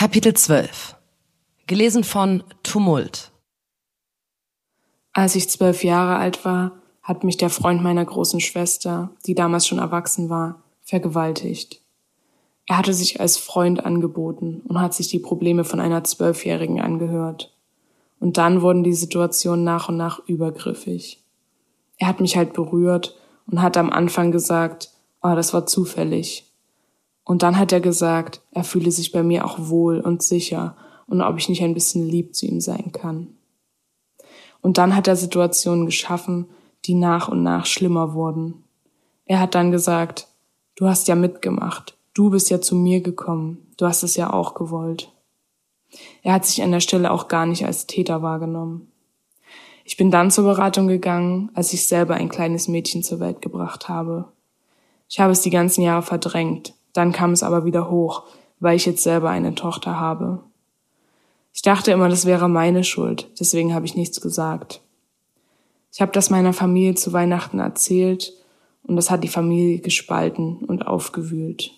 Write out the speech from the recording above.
Kapitel 12 Gelesen von Tumult Als ich zwölf Jahre alt war, hat mich der Freund meiner großen Schwester, die damals schon erwachsen war, vergewaltigt. Er hatte sich als Freund angeboten und hat sich die Probleme von einer Zwölfjährigen angehört. Und dann wurden die Situationen nach und nach übergriffig. Er hat mich halt berührt und hat am Anfang gesagt, oh, das war zufällig. Und dann hat er gesagt, er fühle sich bei mir auch wohl und sicher und ob ich nicht ein bisschen lieb zu ihm sein kann. Und dann hat er Situationen geschaffen, die nach und nach schlimmer wurden. Er hat dann gesagt, du hast ja mitgemacht, du bist ja zu mir gekommen, du hast es ja auch gewollt. Er hat sich an der Stelle auch gar nicht als Täter wahrgenommen. Ich bin dann zur Beratung gegangen, als ich selber ein kleines Mädchen zur Welt gebracht habe. Ich habe es die ganzen Jahre verdrängt, dann kam es aber wieder hoch, weil ich jetzt selber eine Tochter habe. Ich dachte immer, das wäre meine Schuld, deswegen habe ich nichts gesagt. Ich habe das meiner Familie zu Weihnachten erzählt und das hat die Familie gespalten und aufgewühlt.